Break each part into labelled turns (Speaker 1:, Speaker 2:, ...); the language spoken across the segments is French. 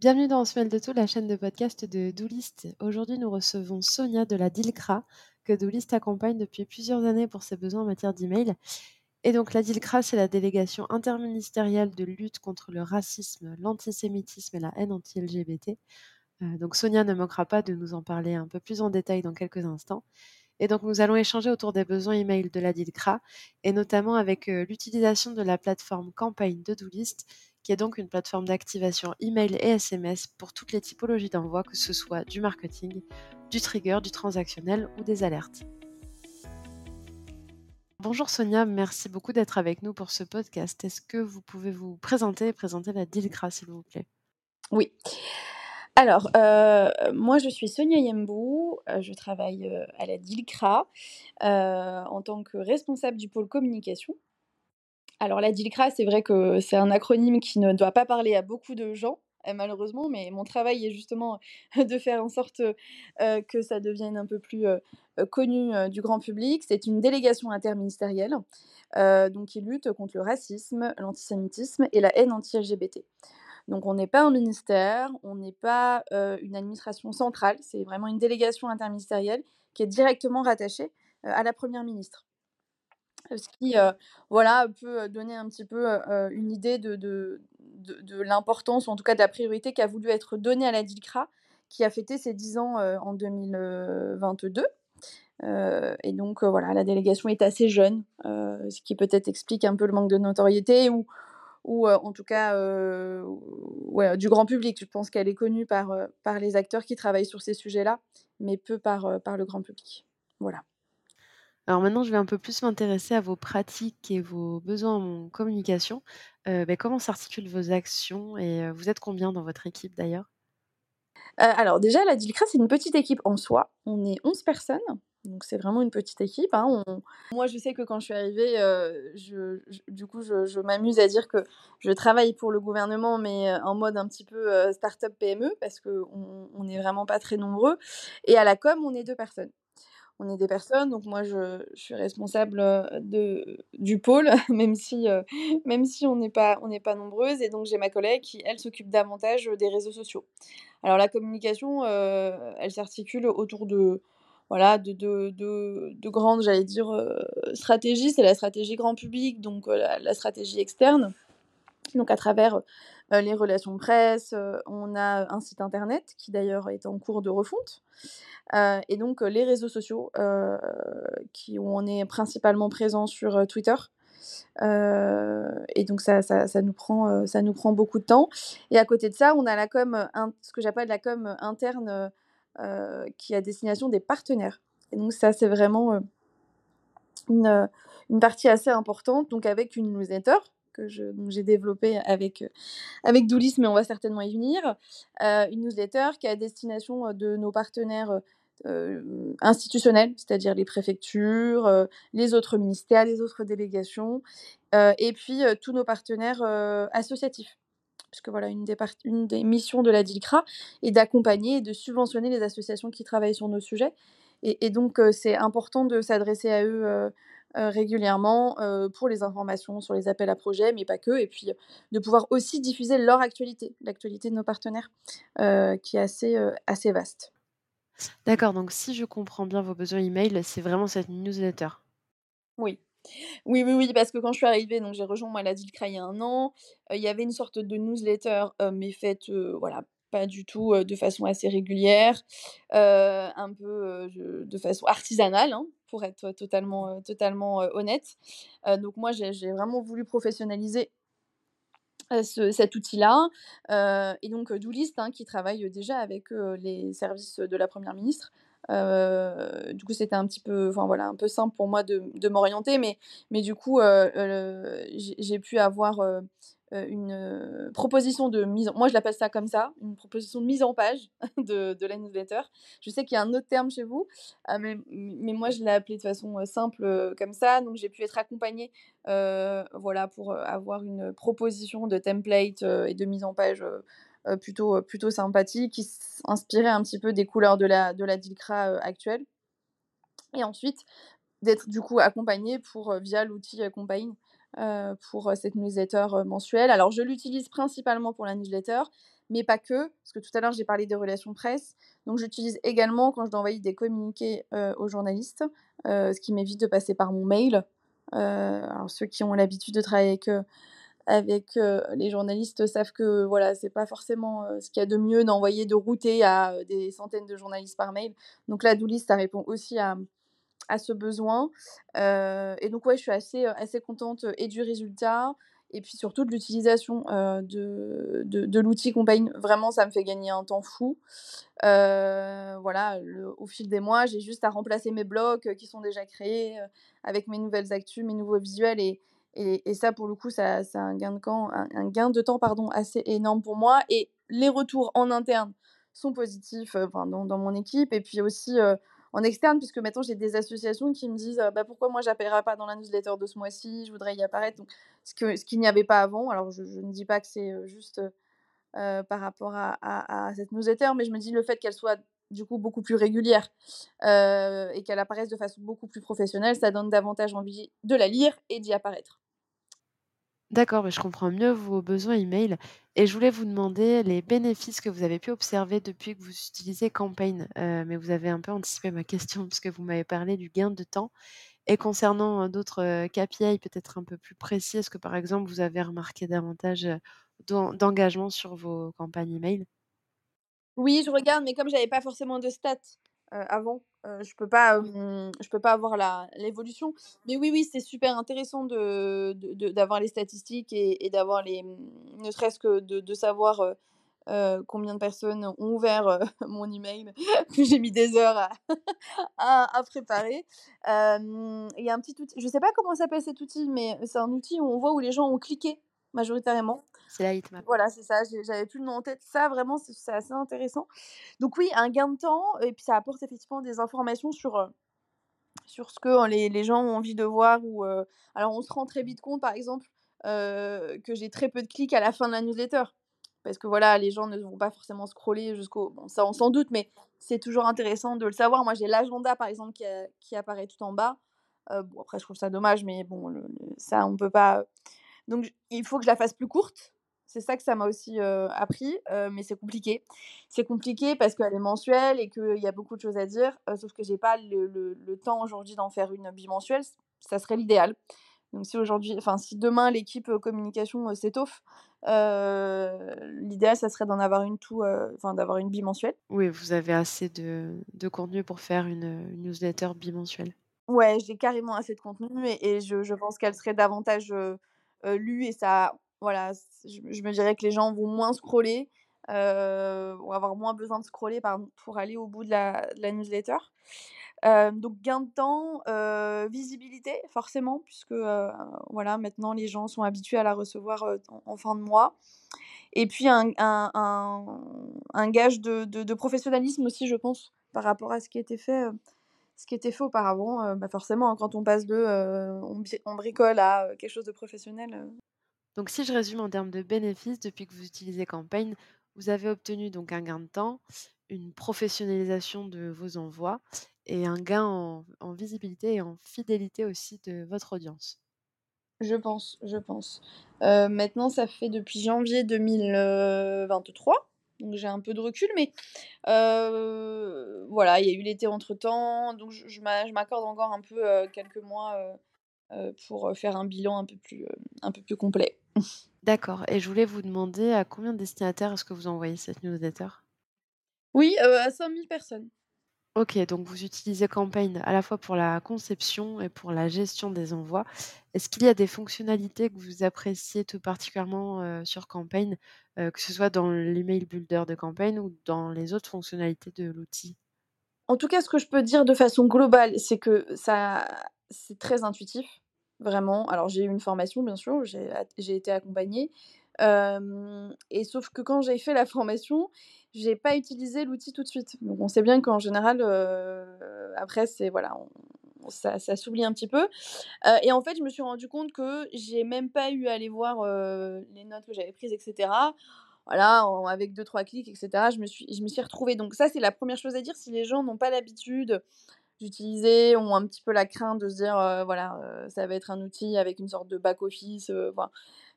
Speaker 1: Bienvenue dans Semaine de tout, la chaîne de podcast de Doolist. Aujourd'hui, nous recevons Sonia de la DILCRA, que Doolist accompagne depuis plusieurs années pour ses besoins en matière d'email. Et donc, la DILCRA, c'est la délégation interministérielle de lutte contre le racisme, l'antisémitisme et la haine anti-LGBT. Euh, donc, Sonia ne manquera pas de nous en parler un peu plus en détail dans quelques instants. Et donc, nous allons échanger autour des besoins email de la DILCRA et notamment avec euh, l'utilisation de la plateforme campagne de Doolist qui est donc une plateforme d'activation email et SMS pour toutes les typologies d'envoi, que ce soit du marketing, du trigger, du transactionnel ou des alertes. Bonjour Sonia, merci beaucoup d'être avec nous pour ce podcast. Est-ce que vous pouvez vous présenter et présenter la DILCRA, s'il vous plaît?
Speaker 2: Oui. Alors, euh, moi je suis Sonia Yembou, euh, je travaille euh, à la DILCRA en tant que responsable du pôle communication. Alors la DILCRA, c'est vrai que c'est un acronyme qui ne doit pas parler à beaucoup de gens, malheureusement, mais mon travail est justement de faire en sorte que ça devienne un peu plus connu du grand public. C'est une délégation interministérielle donc qui lutte contre le racisme, l'antisémitisme et la haine anti-LGBT. Donc on n'est pas un ministère, on n'est pas une administration centrale, c'est vraiment une délégation interministérielle qui est directement rattachée à la Première ministre ce qui voilà, peut donner un petit peu une idée de, de, de, l'importance, ou en tout cas de la priorité qui a voulu être donnée à la DILCRA, qui a fêté ses 10 ans en 2022. et donc voilà, la délégation est assez jeune, ce qui peut-être explique un peu le manque de notoriété ou, ou en tout cas ouais, du grand public. Je pense qu'elle est connue par, par les acteurs qui travaillent sur ces sujets-là, mais peu par, par le grand public. Voilà.
Speaker 1: Alors maintenant, je vais un peu plus m'intéresser à vos pratiques et vos besoins en communication. Euh, ben, comment s'articulent vos actions et euh, vous êtes combien dans votre équipe d'ailleurs?
Speaker 2: Euh, alors déjà, la DILCRA, c'est une petite équipe en soi. On est 11 personnes, donc c'est vraiment une petite équipe. Hein. Moi, je sais que quand je suis arrivée, je, du coup, je, m'amuse à dire que je travaille pour le gouvernement, mais en mode un petit peu start-up PME, parce qu'on n'est vraiment pas très nombreux. Et à la com, on est deux personnes on est des personnes, donc moi je, suis responsable de, du pôle, même si, même si on n'est pas, on pas nombreuses, et donc j'ai ma collègue qui, elle, s'occupe davantage des réseaux sociaux. Alors la communication, elle s'articule autour de, voilà, de, de, de, grandes, j'allais dire, stratégies. C'est la stratégie grand public, donc la, stratégie externe. Donc à travers les relations presse, on a un site internet qui d'ailleurs est en cours de refonte. et donc les réseaux sociaux, qui, où on est principalement présent sur Twitter. et donc ça, ça, ça, nous prend, ça nous prend beaucoup de temps. Et à côté de ça, on a la com, ce que j'appelle la com interne qui est à destination des partenaires. Et donc ça, c'est vraiment une, une, partie assez importante, donc avec une newsletter que j'ai développé avec, avec Doulis, mais on va certainement y venir. une newsletter qui est à destination de nos partenaires institutionnels, c'est-à-dire les préfectures, les autres ministères, les autres délégations, et puis tous nos partenaires associatifs. Puisque voilà, une des, une des missions de la DILCRA est d'accompagner et de subventionner les associations qui travaillent sur nos sujets. Et, et donc, c'est important de s'adresser à eux régulièrement pour les informations sur les appels à projets, mais pas que, et puis de pouvoir aussi diffuser leur actualité, l'actualité de nos partenaires, qui est assez, assez vaste.
Speaker 1: D'accord, donc si je comprends bien vos besoins email, c'est vraiment cette newsletter.
Speaker 2: Oui. Oui, oui, oui, parce que quand je suis arrivée, donc j'ai rejoint moi la DILCRA il y a un an, il y avait une sorte de newsletter, mais faite, voilà, pas du tout de façon assez régulière, un peu de façon artisanale, hein, pour être totalement, totalement honnête. donc moi, j'ai vraiment voulu professionnaliser cet outil-là. et donc Doolist, hein, qui travaille déjà avec les services de la Première ministre. Du coup, c'était un petit peu, enfin voilà, un peu simple pour moi de, de m'orienter, mais, mais du coup, j'ai pu avoir une proposition de mise en... Moi, je l'appelle ça comme ça, une proposition de mise en page de, de la newsletter. Je sais qu'il y a un autre terme chez vous, mais, mais, moi, je l'ai appelé de façon simple comme ça. Donc, j'ai pu être accompagnée voilà, pour avoir une proposition de template et de mise en page plutôt, plutôt sympathique, qui s'inspirait un petit peu des couleurs de la, de la DILCRA actuelle. Et ensuite, d'être du coup accompagnée pour, via l'outil Compagne pour, cette newsletter, mensuelle. Alors je l'utilise principalement pour la newsletter, mais pas que, parce que tout à l'heure j'ai parlé des relations presse, donc j'utilise également quand je dois envoyer des communiqués, aux journalistes, ce qui m'évite de passer par mon mail. Alors ceux qui ont l'habitude de travailler avec, avec, heu, les journalistes savent que, voilà, c'est pas forcément, heu, ce qu'il y a de mieux d'envoyer, de router à, heu, des centaines de journalistes par mail. Donc la do list, ça répond aussi à, ce besoin. Et donc ouais, je suis assez, contente, et du résultat et puis surtout de l'utilisation, de de l'outil Compagne. Vraiment, ça me fait gagner un temps fou. Voilà, au fil des mois, j'ai juste à remplacer mes blocs, heu, qui sont déjà créés, avec mes nouvelles actus, mes nouveaux visuels et et ça, pour le coup, ça c'est un gain de camp un gain de temps, pardon, assez énorme pour moi et les retours en interne sont positifs, enfin dans dans mon équipe et puis aussi, heu, en externe puisque maintenant j'ai des associations qui me disent, heu: «Bah, pourquoi moi j'apparais pas dans la newsletter de ce mois-ci? Je voudrais y apparaître», donc ce que ce qu'il n'y avait pas avant. Alors je je ne dis pas que c'est, heu, juste, heu, par rapport à cette newsletter, mais je me dis le fait qu'elle soit du coup beaucoup plus régulière, heu et qu'elle apparaisse de façon beaucoup plus professionnelle, ça donne davantage envie de la lire et d'y apparaître.
Speaker 1: D'accord, mais je comprends mieux vos besoins email et je voulais vous demander les bénéfices que vous avez pu observer depuis que vous utilisez Campaign. Heu, mais vous avez un peu anticipé ma question puisque vous m'avez parlé du gain de temps et concernant, d'autres, KPI peut-être un peu plus précis, est-ce que par exemple vous avez remarqué davantage, d'engagement sur vos campagnes email?
Speaker 2: Oui, je regarde, mais comme j'avais pas forcément de stats, avant, je peux pas, je peux pas avoir l'évolution. Mais oui, oui, c'est super intéressant de d'avoir les statistiques et et d'avoir les, mmh, ne serait-ce que de de savoir, heu, combien de personnes ont ouvert, heu, mon email que j'ai mis des heures à à à préparer. Il y a un petit outil, je sais pas comment s'appelle cet outil, mais c'est un outil où on voit où les gens ont cliqué majoritairement.
Speaker 1: C'est la heatmap.
Speaker 2: Voilà, c'est ça, j'avais plus le nom en tête. Ça, vraiment, c'est assez intéressant. Donc oui, un gain de temps et puis ça apporte effectivement des informations sur, heu, sur ce que euh, les les gens ont envie de voir ou, alors on se rend très vite compte, par exemple, que j'ai très peu de clics à la fin de la newsletter. Parce que voilà, les gens ne vont pas forcément scroller jusqu'au bon ça on s'en doute, mais c'est toujours intéressant de le savoir. Moi, j'ai l'agenda, par exemple, qui, apparaît tout en bas. Heu, bon après je trouve ça dommage, mais bon ça on peut pas, donc j il faut que je la fasse plus courte. C'est ça que ça m'a aussi, heu, appris, mais c'est compliqué. C'est compliqué parce qu'elle est mensuelle et qu'il y a beaucoup de choses à dire, sauf que j'ai pas le temps aujourd'hui d'en faire une bimensuelle, ça serait l'idéal. Donc si aujourd'hui enfin si demain l'équipe, communication, s'étoffe, l'idéal ça serait d'en avoir une tout, enfin d'avoir une bimensuelle.
Speaker 1: Oui, vous avez assez de de contenu pour faire une, newsletter bimensuelle.
Speaker 2: Ouais, j'ai carrément assez de contenu et et je je pense qu'elle serait davantage, lue et ça voilà, je me dirais que les gens vont moins scroller, vont avoir moins besoin de scroller pour aller au bout de la newsletter. Hem, donc gain de temps, heu, visibilité forcément puisque, heu, voilà, maintenant les gens sont habitués à la recevoir, en fin de mois. Et puis un un un gage de de professionnalisme aussi je pense, par rapport à ce qui était fait, ce qui était fait auparavant, bah, forcément, hein, quand on passe de, on bri on bricole à, quelque chose de professionnel,
Speaker 1: Donc si je résume en termes de bénéfices, depuis que vous utilisez Campaign, vous avez obtenu donc un gain de temps, une professionnalisation de vos envois et un gain en visibilité et en fidélité aussi de votre audience.
Speaker 2: je pense, je pense. Heu, maintenant ça fait depuis janvier 2023, donc j'ai un peu de recul, mais heu, voilà, il y a eu l'été entre-temps, donc je je m'a je m'accorde encore un peu, quelques mois, pour, faire un bilan un peu plus complet.
Speaker 1: D'accord et je voulais vous demander à combien de destinataires est-ce que vous envoyez cette newsletter?
Speaker 2: Oui, heu, à 5 000 personnes.
Speaker 1: OK, donc vous utilisez Campaign à la fois pour la conception et pour la gestion des envois. Est-ce qu'il y a des fonctionnalités que vous appréciez tout particulièrement, heu, sur Campaign, heu, que ce soit dans l'email builder de Campaign ou dans les autres fonctionnalités de l'outil?
Speaker 2: En tout cas, ce que je peux dire de façon globale, c'est que ça c'est très intuitif, vraiment. Alors j'ai eu une formation bien sûr, j'ai été accompagnée, et sauf que quand j'ai fait la formation, j'ai pas utilisé l'outil tout de suite. Donc on sait bien qu'en général, après c'est voilà, ça ça s'oublie un petit peu, et en fait, je me suis rendu compte que j'ai même pas eu à aller voir, les notes que j'avais prises et cetera. Voilà, avec deux trois clics et cetera, je me suis je m'y suis retrouvée. Donc ça, c'est la première chose à dire. Si les gens n'ont pas l'habitude, d'utiliser ont un petit peu la crainte de se dire, voilà, ça va être un outil avec une sorte de back office, voilà.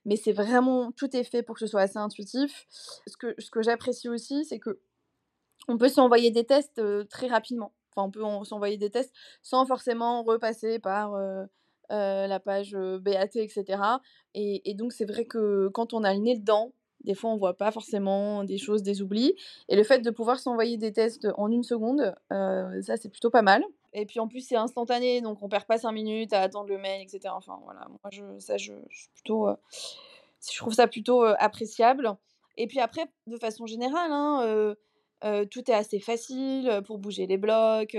Speaker 2: Mais c'est vraiment tout est fait pour que ce soit assez intuitif. Ce que ce que j'apprécie aussi, c'est qu'on peut s'envoyer des tests, très rapidement. Enfin, on peut s'envoyer des tests sans forcément repasser par, la page, BAT et cetera et et donc c'est vrai que quand on a le nez dedans, des fois, on voit pas forcément des choses, des oublis. Et le fait de pouvoir s'envoyer des tests en une seconde, euh, ça, c'est plutôt pas mal. Et puis en plus, c'est instantané, donc on perd pas cinq minutes à attendre le mail, etc. Enfin, voilà, moi, je, ça, je, suis plutôt. Euh, je trouve ça plutôt euh, appréciable. Et puis après, de façon générale, hein, tout est assez facile pour bouger les blocs.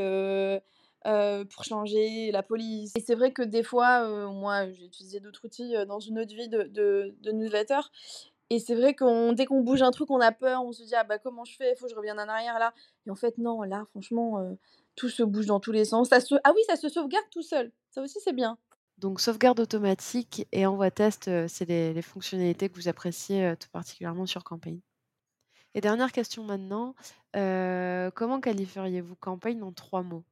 Speaker 2: pour changer la police. Et c'est vrai que des fois, moi, j'ai utilisé d'autres outils dans une autre vie de, de, de newsletter. Et c'est vrai que dès qu'on bouge un truc, on a peur, on se dit ah bah comment je fais, il faut que je revienne en arrière là. Et en fait non, là franchement, euh, tout se bouge dans tous les sens. Ça se... Ah oui, ça se sauvegarde tout seul. Ça aussi c'est bien.
Speaker 1: Donc sauvegarde automatique et envoi test, euh, c'est les, fonctionnalités que vous appréciez euh, tout particulièrement sur Campaign. Et dernière question maintenant, comment qualifieriez-vous Campaign en trois mots?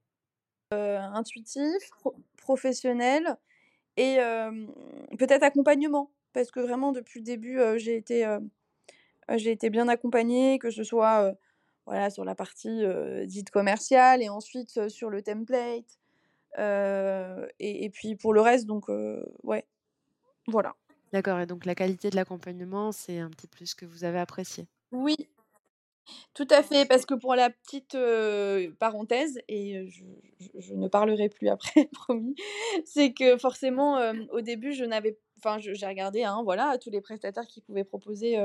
Speaker 2: Intuitif, professionnel et peut-être accompagnement parce que vraiment depuis le début, j'ai été, j'ai été bien accompagnée, que ce soit, voilà, sur la partie, dite commerciale et ensuite, sur le template, et puis pour le reste donc ouais, voilà.
Speaker 1: D'accord et donc la qualité de l'accompagnement, c'est un petit plus que vous avez apprécié?
Speaker 2: Oui. Tout à fait, parce que pour la petite, parenthèse et je ne parlerai plus après, promis, c'est que forcément, au début, je n'avais enfin, j'ai regardé, hein, voilà, tous les prestataires qui pouvaient proposer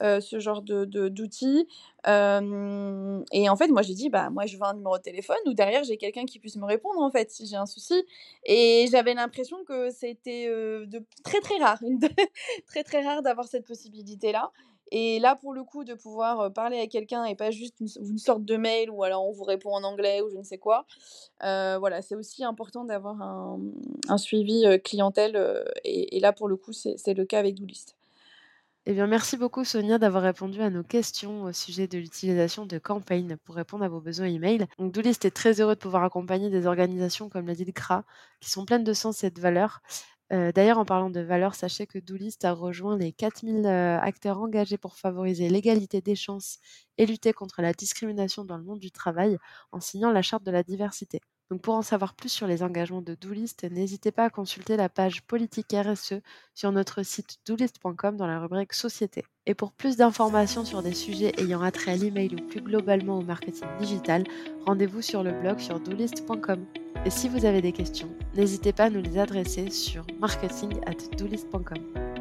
Speaker 2: ce genre de, d'outils. et en fait, moi, j'ai dit, bah, moi, je veux un numéro de téléphone ou derrière, j'ai quelqu'un qui puisse me répondre, en fait, si j'ai un souci. Et j'avais l'impression que c'était très, très rare, très, très rare d'avoir cette possibilité-là. Et là, pour le coup, de pouvoir parler à quelqu'un et pas juste une, sorte de mail ou alors on vous répond en anglais ou je ne sais quoi, voilà, c'est aussi important d'avoir un, suivi clientèle. Et, là, pour le coup, c'est le cas avec Doolist.
Speaker 1: Eh bien, merci beaucoup Sonia d'avoir répondu à nos questions au sujet de l'utilisation de Campaign pour répondre à vos besoins email. Donc, Doolist est très heureux de pouvoir accompagner des organisations comme l'a dit le CRA, qui sont pleines de sens et de valeurs. Euh, d'ailleurs, en parlant de valeurs, sachez que Doolist a rejoint les 4000 euh, acteurs engagés pour favoriser l'égalité des chances et lutter contre la discrimination dans le monde du travail en signant la charte de la diversité. Donc pour en savoir plus sur les engagements de Doolist, n'hésitez pas à consulter la page politique RSE sur notre site doolist.com dans la rubrique Société. Et pour plus d'informations sur des sujets ayant attrait à l'email ou plus globalement au marketing digital, rendez-vous sur le blog sur doolist.com. Et si vous avez des questions, n'hésitez pas à nous les adresser sur marketing@doolist.com.